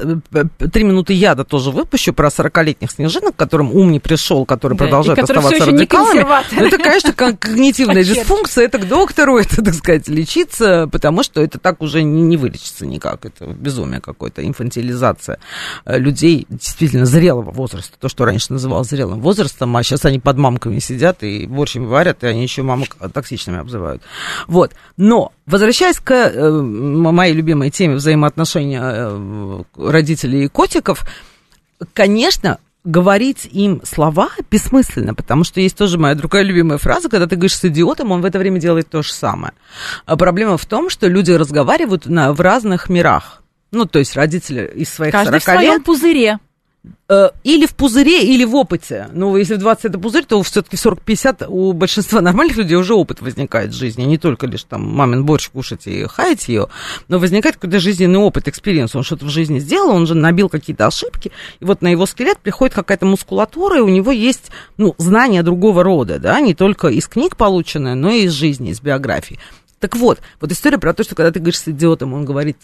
три минуты яда тоже выпущу про 40-летних снежинок, которым ум не пришел, которые да, продолжают оставаться радикалами. Ну, это, конечно, когнитивная дисфункция. Это к доктору, это, так сказать, лечиться, потому что это так уже не, не вылечится никак. Это безумие какое-то, инфантилизация э, людей действительно зрелого возраста. То, что раньше называлось зрелым возрастом, а сейчас они под мамками сидят и борщ им варят, и они еще мамок токсичными обзывают. Вот. Но, возвращаясь к э, моей любимой теме взаимоотношения э, родителей и котиков, конечно, говорить им слова бессмысленно, потому что есть тоже моя другая любимая фраза, когда ты говоришь с идиотом, он в это время делает то же самое. А проблема в том, что люди разговаривают на, в разных мирах. Ну, то есть родители из своих Каждый 40 в своем лет. пузыре. Э, или в пузыре, или в опыте. Ну, если в 20 это пузырь, то все-таки в 40-50 у большинства нормальных людей уже опыт возникает в жизни. Не только лишь там мамин борщ кушать и хаять ее, но возникает какой-то жизненный опыт, experience. Он что-то в жизни сделал, он же набил какие-то ошибки, и вот на его скелет приходит какая-то мускулатура, и у него есть, ну, знания другого рода, да, не только из книг полученные, но и из жизни, из биографии. Так вот, вот история про то, что когда ты говоришь с идиотом, он говорит,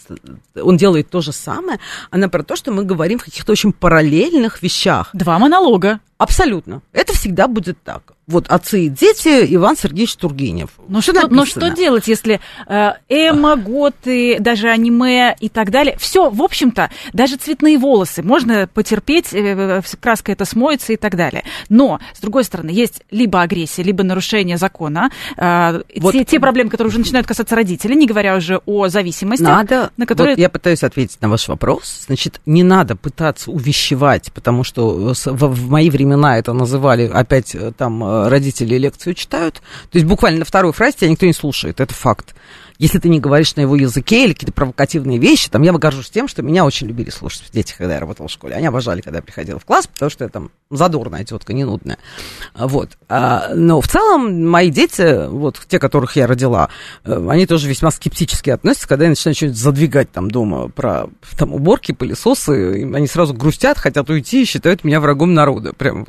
он делает то же самое, она про то, что мы говорим в каких-то очень параллельных вещах. Два монолога. Абсолютно. Это всегда будет так. Вот отцы и дети Иван Сергеевич Тургенев. Ну что, ну что делать, если э, эмо, готы, даже аниме и так далее, все, в общем-то, даже цветные волосы можно потерпеть, э, краска это смоется и так далее. Но, с другой стороны, есть либо агрессия, либо нарушение закона, э, вот. те, те проблемы, которые уже начинают касаться родителей, не говоря уже о зависимости. Надо, на которые... вот я пытаюсь ответить на ваш вопрос, значит, не надо пытаться увещевать, потому что в, в мои времена времена это называли, опять э, там э, родители лекцию читают. То есть буквально на второй фразе тебя никто не слушает, это факт если ты не говоришь на его языке или какие-то провокативные вещи, там, я горжусь тем, что меня очень любили слушать дети, когда я работала в школе. Они обожали, когда я приходила в класс, потому что я там задорная тетка, не нудная. Вот. А, но в целом мои дети, вот те, которых я родила, э, они тоже весьма скептически относятся, когда я начинаю что-нибудь задвигать там дома про там, уборки, пылесосы, они сразу грустят, хотят уйти и считают меня врагом народа. Прям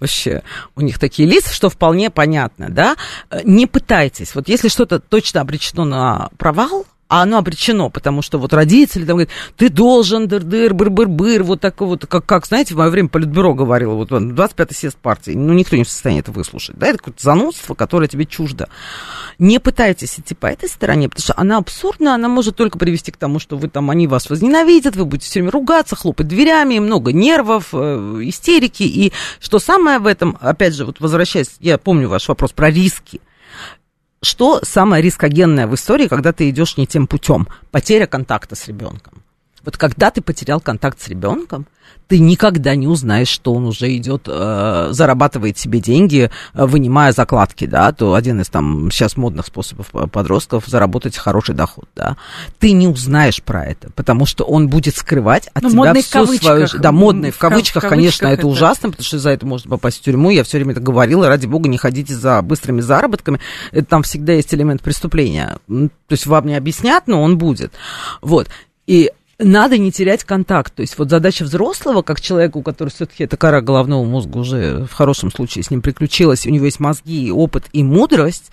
вообще у них такие лица, что вполне понятно, да. Не пытайтесь. Вот если что-то точно обречено на провал, а оно обречено, потому что вот родители там говорят, ты должен дыр-дыр, быр-быр-быр, вот такой вот, как, как, знаете, в мое время Политбюро говорило, вот 25-й съезд партии, ну, никто не в состоянии это выслушать, да, это какое-то занудство, которое тебе чуждо. Не пытайтесь идти по этой стороне, потому что она абсурдна, она может только привести к тому, что вы там, они вас возненавидят, вы будете все время ругаться, хлопать дверями, много нервов, э, истерики, и что самое в этом, опять же, вот возвращаясь, я помню ваш вопрос про риски, что самое рискогенное в истории, когда ты идешь не тем путем? Потеря контакта с ребенком. Вот когда ты потерял контакт с ребенком, ты никогда не узнаешь, что он уже идет, э, зарабатывает себе деньги, э, вынимая закладки, да, то один из там сейчас модных способов подростков заработать хороший доход, да. Ты не узнаешь про это, потому что он будет скрывать от ну, тебя всю свою... Да, модный в кавычках, в конечно, это, это ужасно, потому что за это можно попасть в тюрьму. Я все время это говорила, ради бога, не ходите за быстрыми заработками. Это там всегда есть элемент преступления. То есть вам не объяснят, но он будет. Вот. И надо не терять контакт. То есть вот задача взрослого, как человека, у которого все-таки эта кора головного мозга уже в хорошем случае с ним приключилась, у него есть мозги, опыт и мудрость,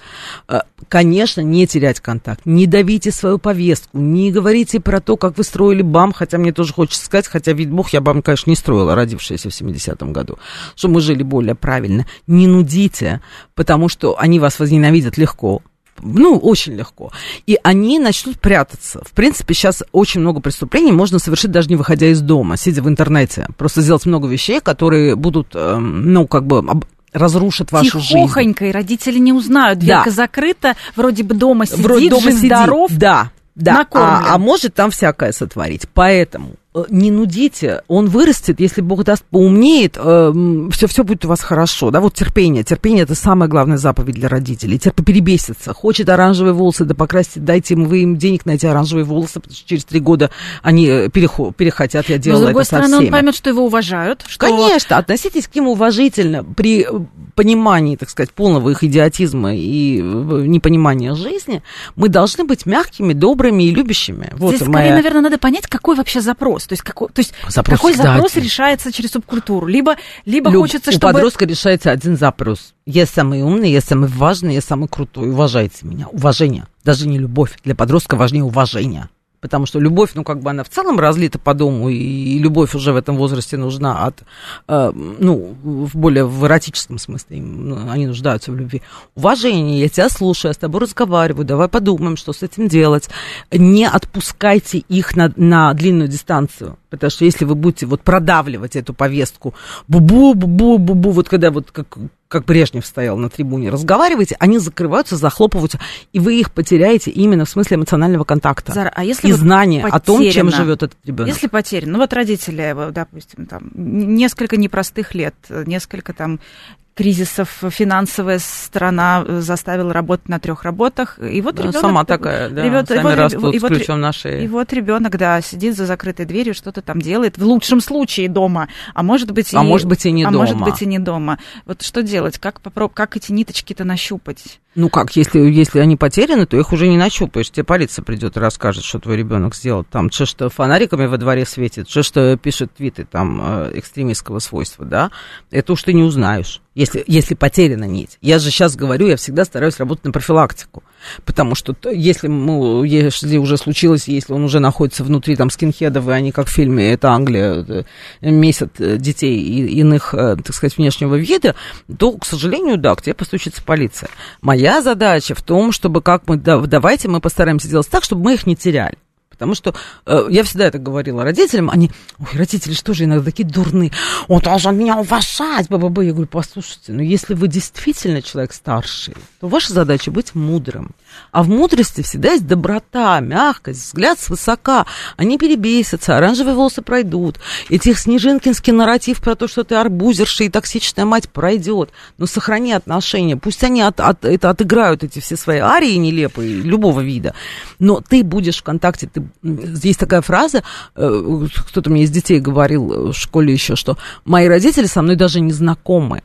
э, конечно, не терять контакт. Не давите свою повестку, не говорите про то, как вы строили БАМ, хотя мне тоже хочется сказать, хотя, вид бог, я БАМ, конечно, не строила, родившаяся в 70-м году, что мы жили более правильно. Не нудите, потому что они вас возненавидят легко, ну, очень легко. И они начнут прятаться. В принципе, сейчас очень много преступлений можно совершить даже не выходя из дома, сидя в интернете. Просто сделать много вещей, которые будут, э, ну, как бы разрушат вашу жизнь. Тихохонько, и родители не узнают. Дверка да. закрыта, вроде бы дома сидит, вроде дома жив, сидит. здоров. Да, да. А, а может там всякое сотворить. Поэтому не нудите, он вырастет, если Бог даст, поумнеет, э, все, все будет у вас хорошо, да, вот терпение, терпение это самая главная заповедь для родителей, терпи перебесится, хочет оранжевые волосы, да покрасьте, дайте им, вы им денег на эти оранжевые волосы, потому что через три года они э, перехо, перехотят, я делала Но, с другой это стороны, со всеми. он поймет, что его уважают. Что... Конечно, относитесь к ним уважительно, при понимании, так сказать, полного их идиотизма и непонимания жизни, мы должны быть мягкими, добрыми и любящими. Вот Здесь, моя... скорее, наверное, надо понять, какой вообще запрос запрос. То есть, какой, то есть запрос какой запрос решается через субкультуру? Либо, либо Люб, хочется, чтобы... У подростка решается один запрос. Я самый умный, я самый важный, я самый крутой. Уважайте меня. Уважение. Даже не любовь. Для подростка важнее уважение потому что любовь, ну, как бы она в целом разлита по дому, и любовь уже в этом возрасте нужна от, э, ну, в более в эротическом смысле, ну, они нуждаются в любви. Уважение, я тебя слушаю, я с тобой разговариваю, давай подумаем, что с этим делать. Не отпускайте их на, на длинную дистанцию, потому что если вы будете вот продавливать эту повестку, бу-бу, бу-бу, бу-бу, вот когда вот как как Брежнев стоял на трибуне, разговариваете, они закрываются, захлопываются, и вы их потеряете именно в смысле эмоционального контакта. Зара, а если и вот знания потеряно, о том, чем живет этот ребенок. Если потерян, ну вот родители, допустим, там несколько непростых лет, несколько там кризисов финансовая сторона заставила работать на трех работах. И вот да, ребенок сама такая, да, ребят, сами вот, растут и с вот, ключом на шее. И вот ребенок, да, сидит за закрытой дверью, что-то там делает, в лучшем случае дома, а может быть и, а может быть и не а дома. может быть и не дома. Вот что делать? Как, попроб... как эти ниточки-то нащупать? Ну как, если, если они потеряны, то их уже не нащупаешь. Тебе полиция придет и расскажет, что твой ребенок сделал. Там, что что фонариками во дворе светит, что что пишет твиты там э, экстремистского свойства, да, это уж ты не узнаешь, если, если потеряна нить. Я же сейчас говорю, я всегда стараюсь работать на профилактику. Потому что если, мы, если уже случилось, если он уже находится внутри там скинхедов, и они, как в фильме «Это Англия», э, месят э, детей иных, так сказать, внешнего вида, то, к сожалению, да, к тебе постучится полиция. Моя задача в том, чтобы как мы, да, давайте мы постараемся сделать так, чтобы мы их не теряли. Потому что э, я всегда это говорила родителям, они, ой, родители что же иногда такие дурные, он должен меня уважать, б, б, Я говорю, послушайте, ну если вы действительно человек старший, то ваша задача быть мудрым. А в мудрости всегда есть доброта, мягкость, взгляд свысока. Они перебесятся, оранжевые волосы пройдут. Этих снежинкинский нарратив про то, что ты арбузерша и токсичная мать пройдет. Но сохрани отношения. Пусть они от, от, это отыграют эти все свои арии нелепые, любого вида. Но ты будешь в контакте. Ты, есть такая фраза, э, кто-то мне из детей говорил в школе еще, что мои родители со мной даже не знакомы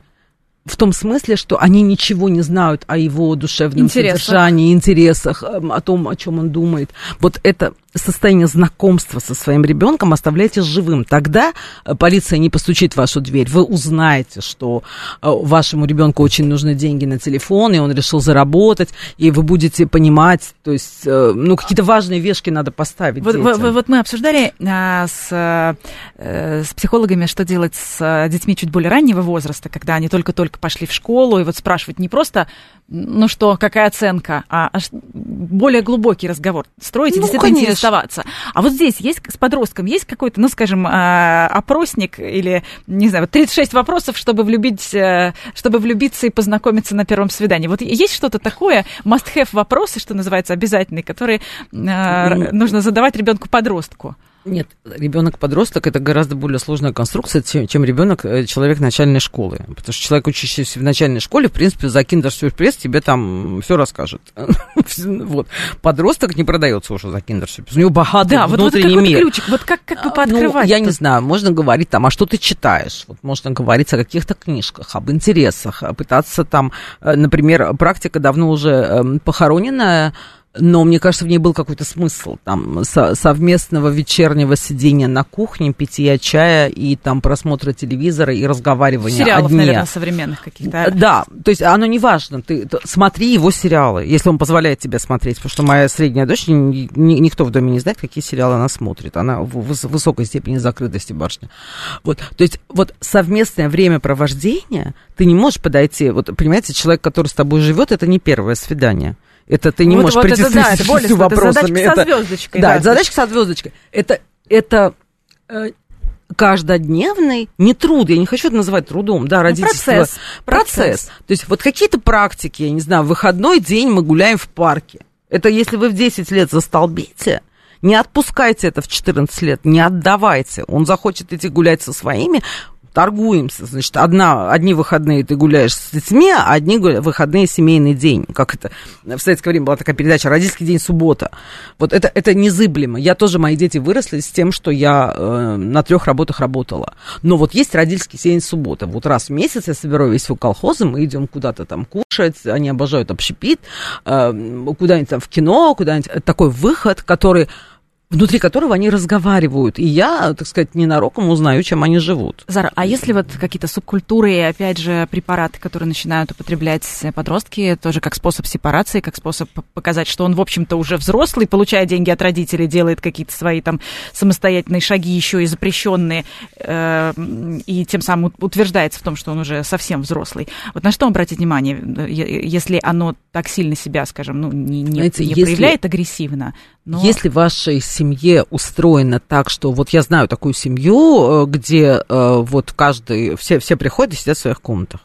в том смысле, что они ничего не знают о его душевном интересах. содержании, интересах, эм, о том, о чем он думает. Вот это состояние знакомства со своим ребенком оставляйте живым. Тогда э, полиция не постучит в вашу дверь. Вы узнаете, что э, вашему ребенку очень нужны деньги на телефон, и он решил заработать, и вы будете понимать, то есть, э, ну, какие-то важные вешки надо поставить. Вот, вот, вот мы обсуждали а, с, с психологами, что делать с детьми чуть более раннего возраста, когда они только-только пошли в школу, и вот спрашивать не просто ну что, какая оценка, а, а более глубокий разговор строите, ну, действительно конечно. интересоваться. А вот здесь есть с подростком есть какой-то, ну, скажем, а, опросник или, не знаю, 36 вопросов, чтобы влюбить, э, чтобы влюбиться и познакомиться на первом свидании. Вот есть что-то такое, must-have вопросы, что называется, обязательные, которые ну, нужно задавать ребенку-подростку? Нет, ребенок-подросток это гораздо более сложная конструкция, чем, ребенок э, человек начальной школы. Потому что человек, учащийся в начальной школе, в принципе, за киндер-сюрприз тебе там все расскажет. вот. Подросток не продается уже за киндер-сюрприз. У него богатый да, внутренний вот, вот мир. ключик, вот как, как бы пооткрывать? Ну, я не знаю, можно говорить там, а что ты читаешь? Вот можно говорить о каких-то книжках, об интересах, пытаться там, э, например, практика давно уже эм, похороненная, но мне кажется, в ней был какой-то смысл там со- совместного вечернего сидения на кухне, питья чая и там просмотра телевизора и разговаривания Сериалов, о дне. наверное, современных каких-то. Да, то есть оно не важно, ты смотри его сериалы, если он позволяет тебе смотреть, потому что моя средняя дочь, ни, ни, никто в доме не знает, какие сериалы она смотрит, она в, в высокой степени закрытости барышня. Вот, то есть вот совместное времяпровождение, ты не можешь подойти, вот понимаете, человек, который с тобой живет, это не первое свидание. Это ты не вот, можешь вот прийти это, да, это более, вопросами. Это задачка со звездочкой. Да, да, задачка со звездочкой. Это, это э, каждодневный, не труд, я не хочу это называть трудом, да, ну, родительство. процесс, процесс. Процесс. То есть вот какие-то практики, я не знаю, в выходной день мы гуляем в парке. Это если вы в 10 лет застолбите, не отпускайте это в 14 лет, не отдавайте. Он захочет идти гулять со своими, торгуемся. Значит, одна, одни выходные ты гуляешь с детьми, а одни выходные семейный день. Как это в советское время была такая передача «Родительский день суббота». Вот это, это незыблемо. Я тоже, мои дети выросли с тем, что я э, на трех работах работала. Но вот есть родительский день суббота. Вот раз в месяц я собираю весь свой колхоз, мы идем куда-то там кушать, они обожают общепит, э, куда-нибудь там в кино, куда-нибудь. Такой выход, который внутри которого они разговаривают. И я, так сказать, ненароком узнаю, чем они живут. Зара, а если вот какие-то субкультуры и, опять же, препараты, которые начинают употреблять подростки, тоже как способ сепарации, как способ показать, что он, в общем-то, уже взрослый, получая деньги от родителей, делает какие-то свои там самостоятельные шаги, еще и запрещенные, э, и тем самым утверждается в том, что он уже совсем взрослый. Вот на что обратить внимание, если оно так сильно себя, скажем, ну, не, не, Знаете, не если, проявляет агрессивно? Но... Если в вашей семье устроено так, что вот я знаю такую семью, э, где э, вот каждый, все, все приходят и сидят в своих комнатах.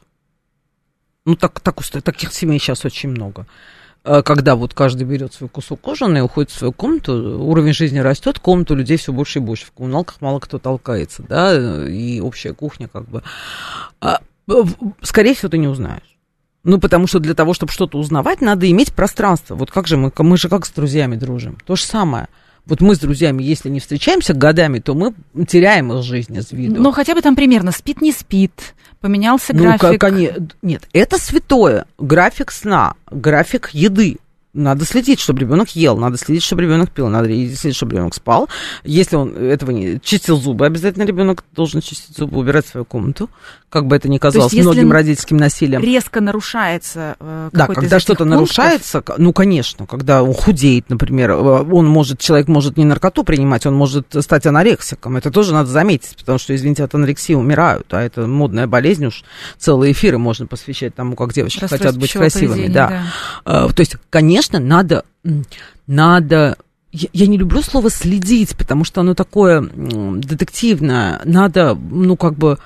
Ну, так, так, таких семей сейчас очень много. Э, когда вот каждый берет свой кусок кожаный и уходит в свою комнату, уровень жизни растет, комнату людей все больше и больше. В коммуналках мало кто толкается, да, и общая кухня как бы. А, скорее всего, ты не узнаешь. Ну, потому что для того, чтобы что-то узнавать, надо иметь пространство. Вот как же мы, мы же как с друзьями дружим. То же самое. Вот мы с друзьями, если не встречаемся годами, то мы теряем их жизнь из виду. Ну, хотя бы там примерно спит, не спит, поменялся ну, график. Ну, как они... Нет, это святое. График сна, график еды. Надо следить, чтобы ребенок ел, надо следить, чтобы ребенок пил, надо следить, чтобы ребенок спал. Если он этого не чистил зубы, обязательно ребенок должен чистить зубы, убирать свою комнату, как бы это ни казалось есть, многим родительским насилием. Резко нарушается. Э, да, когда что-то нарушается, ну конечно, когда он худеет, например, э, он может, человек может не наркоту принимать, он может стать анорексиком. Это тоже надо заметить, потому что, извините, от анорексии умирают, а это модная болезнь уж целые эфиры можно посвящать тому, как девочки хотят быть красивыми, да. да. Э, то есть, конечно конечно, надо, надо я, я не люблю слово следить, потому что оно такое детективное. Надо, ну, как бы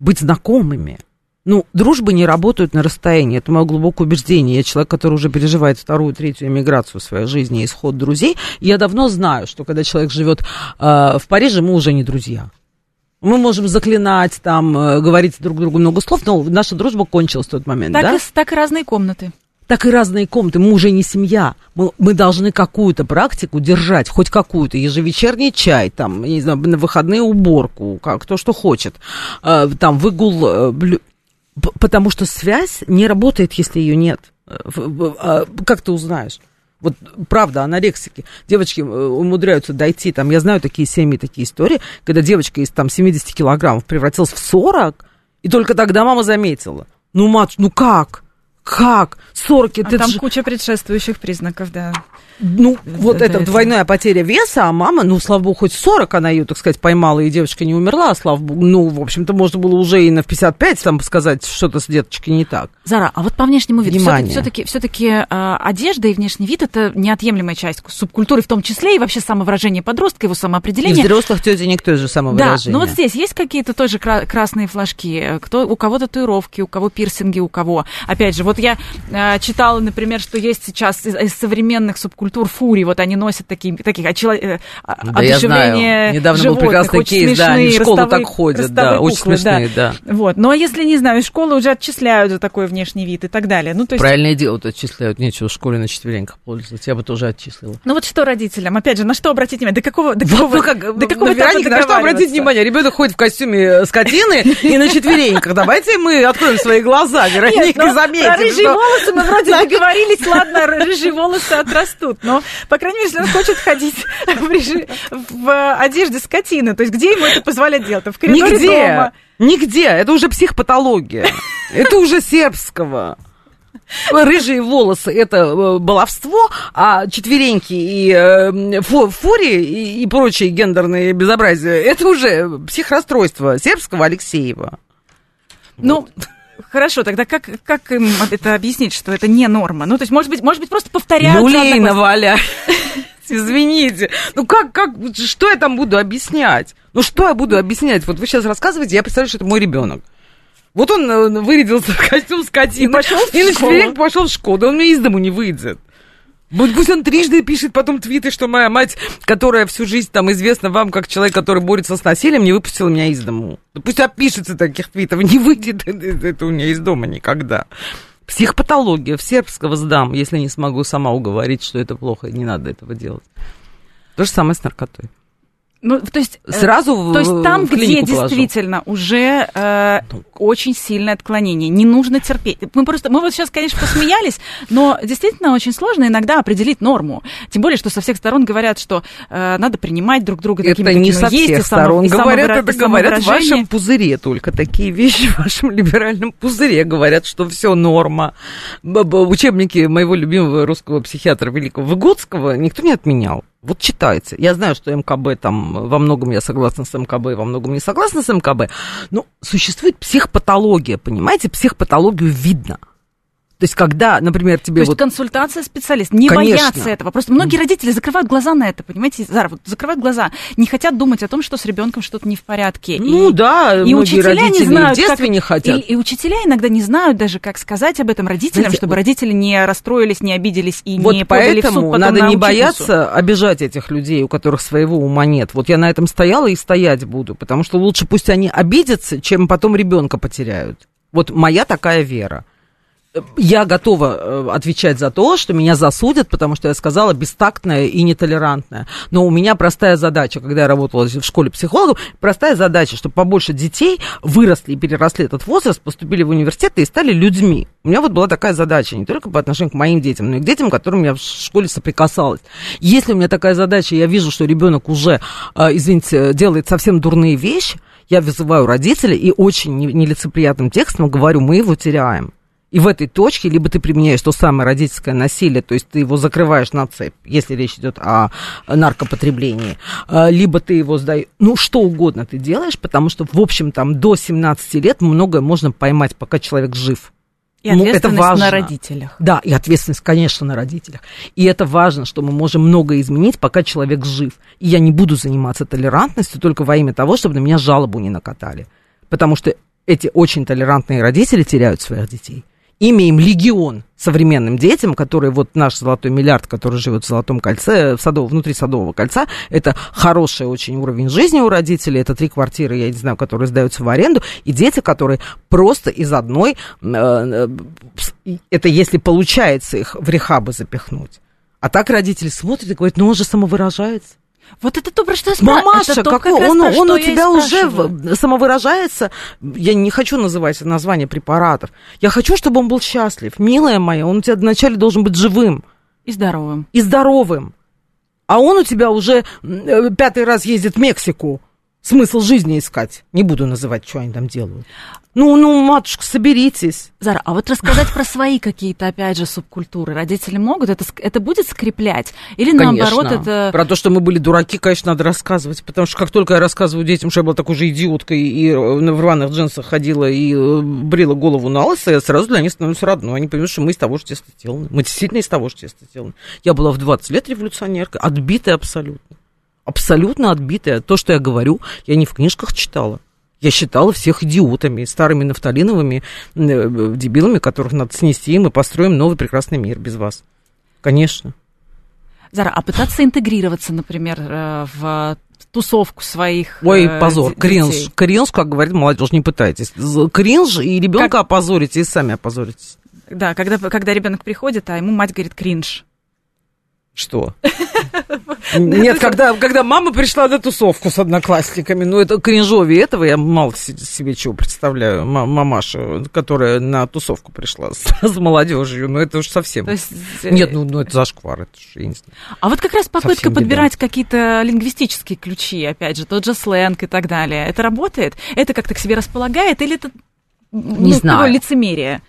быть знакомыми. Ну, дружбы не работают на расстоянии, это мое глубокое убеждение. Я человек, который уже переживает вторую, третью эмиграцию в своей жизни, исход друзей. И я давно знаю, что когда человек живет э, в Париже, мы уже не друзья. Мы можем заклинать, там, э, говорить друг другу много слов, но наша дружба кончилась в тот момент, так да? И, так и разные комнаты так и разные комнаты. Мы уже не семья. Мы, мы должны какую-то практику держать, хоть какую-то. Ежевечерний чай, там, не знаю, на выходные уборку, как, кто что хочет. Э, там выгул... Э, блю... Потому что связь не работает, если ее нет. Э, как ты узнаешь? Вот правда, анорексики. Девочки э, умудряются дойти, там, я знаю такие семьи, такие истории, когда девочка из там 70 килограммов превратилась в 40, и только тогда мама заметила. Ну, мать, ну как? Как? 40 а там же... куча предшествующих признаков, да. Ну, вот это, это двойная потеря веса, а мама, ну, слава богу, хоть 40 она ее, так сказать, поймала, и девочка не умерла, слава богу. Ну, в общем-то, можно было уже и на 55 там сказать, что-то с деточкой не так. Зара, а вот по внешнему виду, все-таки, все-таки э, одежда и внешний вид это неотъемлемая часть субкультуры, в том числе и вообще самовыражение подростка, его самоопределение. И взрослых тетенек тоже самовыражение. Да, ну вот здесь есть какие-то тоже красные флажки, кто, у кого татуировки, у кого пирсинги, у кого. Опять же, вот я э, читала, например, что есть сейчас из, из современных субкультур культур фури, вот они носят такие, таких очело... Э, да, одушевление Недавно животных, был прекрасный кейс, да, они в школу ростовые, так ходят, да, куклы, очень смешные, да. да. Вот, но если, не знаю, из школы уже отчисляют за такой внешний вид и так далее. Ну, то есть... Правильное дело, отчисляют, нечего в школе на четвереньках пользоваться, я бы тоже отчислила. Ну вот что родителям, опять же, на что обратить внимание, до какого, до какого, ну, как, до ну, какого Вероника, на что обратить внимание, ребенок ходит в костюме э, скотины и на четвереньках, давайте мы откроем свои глаза, Вероника, и заметим, рыжие волосы мы вроде договорились, ладно, рыжие волосы отрастут, но, по крайней мере, если он хочет ходить в, одежде скотины, то есть где ему это позволять делать? В коридоре Нигде. дома? Нигде. Это уже психопатология. Это уже сербского. Рыжие волосы – это э, баловство, а четвереньки и э, фури и, и прочие гендерные безобразия – это уже психрасстройство сербского Алексеева. Ну, вот. Хорошо, тогда как, как им это объяснить, что это не норма? Ну, то есть, может быть, может быть просто повторяют... Нулей Валя. Извините. Ну, как, как, что я там буду объяснять? Ну, что я буду объяснять? Вот вы сейчас рассказываете, я представляю, что это мой ребенок. Вот он э, вырядился в костюм скотины. И пошел в школу. И пошел в школу. Да он мне из дому не выйдет. Пусть он трижды пишет потом твиты, что моя мать, которая всю жизнь там известна вам как человек, который борется с насилием, не выпустила меня из дому. Пусть опишется таких твитов, не выйдет это у меня из дома никогда. Психопатология в сербского сдам, если не смогу сама уговорить, что это плохо, и не надо этого делать. То же самое с наркотой. Ну, то есть э, Сразу То есть там, в где положу. действительно уже э, очень сильное отклонение, не нужно терпеть. Мы просто, мы вот сейчас, конечно, посмеялись, но действительно очень сложно иногда определить норму. Тем более, что со всех сторон говорят, что э, надо принимать друг друга такими, Это не какими со есть, всех само- сторон и говорят, это говорят в вашем пузыре только такие вещи в вашем либеральном пузыре говорят, что все норма. Учебники моего любимого русского психиатра великого Выгодского никто не отменял. Вот читайте. Я знаю, что МКБ там во многом я согласна с МКБ, во многом не согласна с МКБ. Но существует психопатология, понимаете? Психопатологию видно. То есть, когда, например, То тебе есть вот... консультация специалиста. Не Конечно. боятся этого. Просто многие родители закрывают глаза на это, понимаете, Зара, вот закрывают глаза, не хотят думать о том, что с ребенком что-то не в порядке. Ну И- да, и учителя родители не знают, в детстве как- не хотят. И, и учителя иногда не знают даже, как сказать об этом родителям, Знаете, чтобы родители не расстроились, не обиделись и Вот не подали в суд поэтому надо на не учительницу. бояться обижать этих людей, у которых своего ума нет. Вот я на этом стояла и стоять буду, потому что лучше пусть они обидятся, чем потом ребенка потеряют. Вот моя такая вера. Я готова э, отвечать за то, что меня засудят, потому что я сказала бестактная и нетолерантная. Но у меня простая задача, когда я работала в школе психологов, простая задача, чтобы побольше детей выросли и переросли этот возраст, поступили в университеты и стали людьми. У меня вот была такая задача, не только по отношению к моим детям, но и к детям, которым я в школе соприкасалась. Если у меня такая задача, я вижу, что ребенок уже, э, извините, делает совсем дурные вещи, я вызываю родителей и очень не- нелицеприятным текстом говорю, мы его теряем. И в этой точке либо ты применяешь то самое родительское насилие, то есть ты его закрываешь на цепь, если речь идет о наркопотреблении, а, либо ты его сдаешь, ну что угодно ты делаешь, потому что, в общем, там до 17 лет многое можно поймать, пока человек жив. И Ну, это ответственность на важно. родителях. Да, и ответственность, конечно, на родителях. И это важно, что мы можем многое изменить, пока человек жив. И я не буду заниматься толерантностью только во имя того, чтобы на меня жалобу не накатали. Потому что эти очень толерантные родители теряют своих детей. Имеем легион современным детям, которые вот наш золотой миллиард, который живет в Золотом кольце, в садов, внутри Садового кольца, это хороший очень уровень жизни у родителей, это три квартиры, я не знаю, которые сдаются в аренду, и дети, которые просто из одной, э, э, это если получается их в рехабы запихнуть. А так родители смотрят и говорят, ну он же самовыражается. Вот это то, про что я спрашиваю. Мамаша, это какой, как раз он, про он у тебя уже в- самовыражается. Я не хочу называть название препаратов. Я хочу, чтобы он был счастлив. Милая моя, он у тебя вначале должен быть живым И здоровым. и здоровым. А он у тебя уже э, пятый раз ездит в Мексику. Смысл жизни искать. Не буду называть, что они там делают. Ну, ну, матушка, соберитесь. Зара, а вот рассказать про свои какие-то, опять же, субкультуры родители могут? Это, это будет скреплять? Или наоборот, Конечно. это... Про то, что мы были дураки, конечно, надо рассказывать. Потому что как только я рассказываю детям, что я была такой же идиоткой и э, в рваных джинсах ходила и э, брила голову на лысо, я сразу для них становлюсь родной. Они понимают, что мы из того же теста сделаны. Мы действительно из того же теста сделаны. Я была в 20 лет революционеркой, отбитая абсолютно. Абсолютно отбитая. То, что я говорю, я не в книжках читала. Я считала всех идиотами, старыми нафталиновыми э, дебилами, которых надо снести, и мы построим новый прекрасный мир без вас. Конечно. Зара, а пытаться интегрироваться, например, э, в тусовку своих Ой, э, позор, д- кринж. детей? Кринж, как говорит молодежь, не пытайтесь. Кринж и ребенка опозорите, и сами опозоритесь. Да, когда, когда ребенок приходит, а ему мать говорит кринж. Что? Нет, когда, когда мама пришла на тусовку с одноклассниками, ну это кринжовее этого, я мало се- себе чего представляю. Ма- Мамаша, которая на тусовку пришла с, с молодежью, ну это уж совсем. Есть, э, Нет, ну, ну это зашквар, это же, я не знаю. А вот как раз попытка Совсем беда. подбирать какие-то лингвистические ключи, опять же, тот же сленг и так далее. Это работает? Это как-то к себе располагает или это Не ну, знаю. такое лицемерие?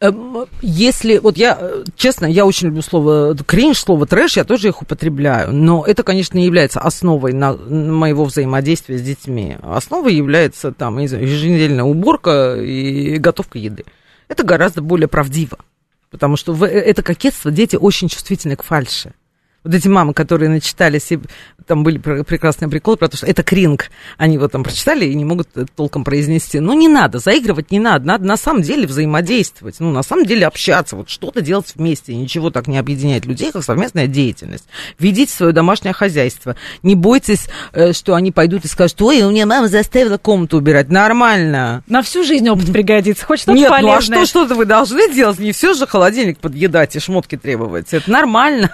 Эм, Если, вот я, э, честно, я очень люблю слово кринж, слово трэш, я тоже их употребляю, но это, конечно, не является основой на, моего взаимодействия с детьми. Основой является там, еженедельная уборка и готовка еды. Это гораздо более правдиво, потому что э, это кокетство, дети очень чувствительны к фальше. Вот эти мамы, которые начитались, и там были пр- прекрасные приколы про то, что это кринг. Они вот там прочитали и не могут э, толком произнести. Ну, не надо, заигрывать не надо. Надо на самом деле взаимодействовать. Ну, на самом деле общаться, вот что-то делать вместе. Ничего так не объединяет людей, как совместная деятельность. Ведите свое домашнее хозяйство. Не бойтесь, э, что они пойдут и скажут, ой, у меня мама заставила комнату убирать. Нормально. На всю жизнь опыт пригодится. Хоть что-то Нет, ну а полезное. что, что-то вы должны делать? Не все же холодильник подъедать и шмотки требовать. Это нормально.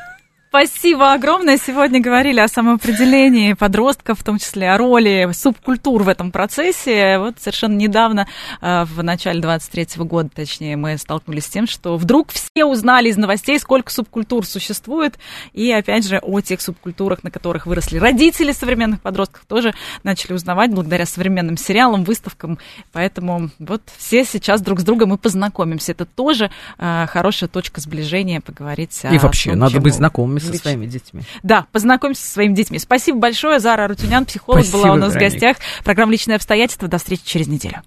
Спасибо огромное. Сегодня говорили о самоопределении подростков, в том числе о роли субкультур в этом процессе. Вот совершенно недавно, э, в начале 23 года, точнее, мы столкнулись с тем, что вдруг все узнали из новостей, сколько субкультур существует. И, опять же, о тех субкультурах, на которых выросли родители современных подростков, тоже начали узнавать благодаря современным сериалам, выставкам. Поэтому вот все сейчас друг с другом и познакомимся. Это тоже э, хорошая точка сближения поговорить. И вообще, том, надо быть знакомыми со своими детьми. Да, познакомимся со своими детьми. Спасибо большое. Зара Рутюнян, психолог, Спасибо, была у нас Вероник. в гостях. Программа «Личные обстоятельства». До встречи через неделю.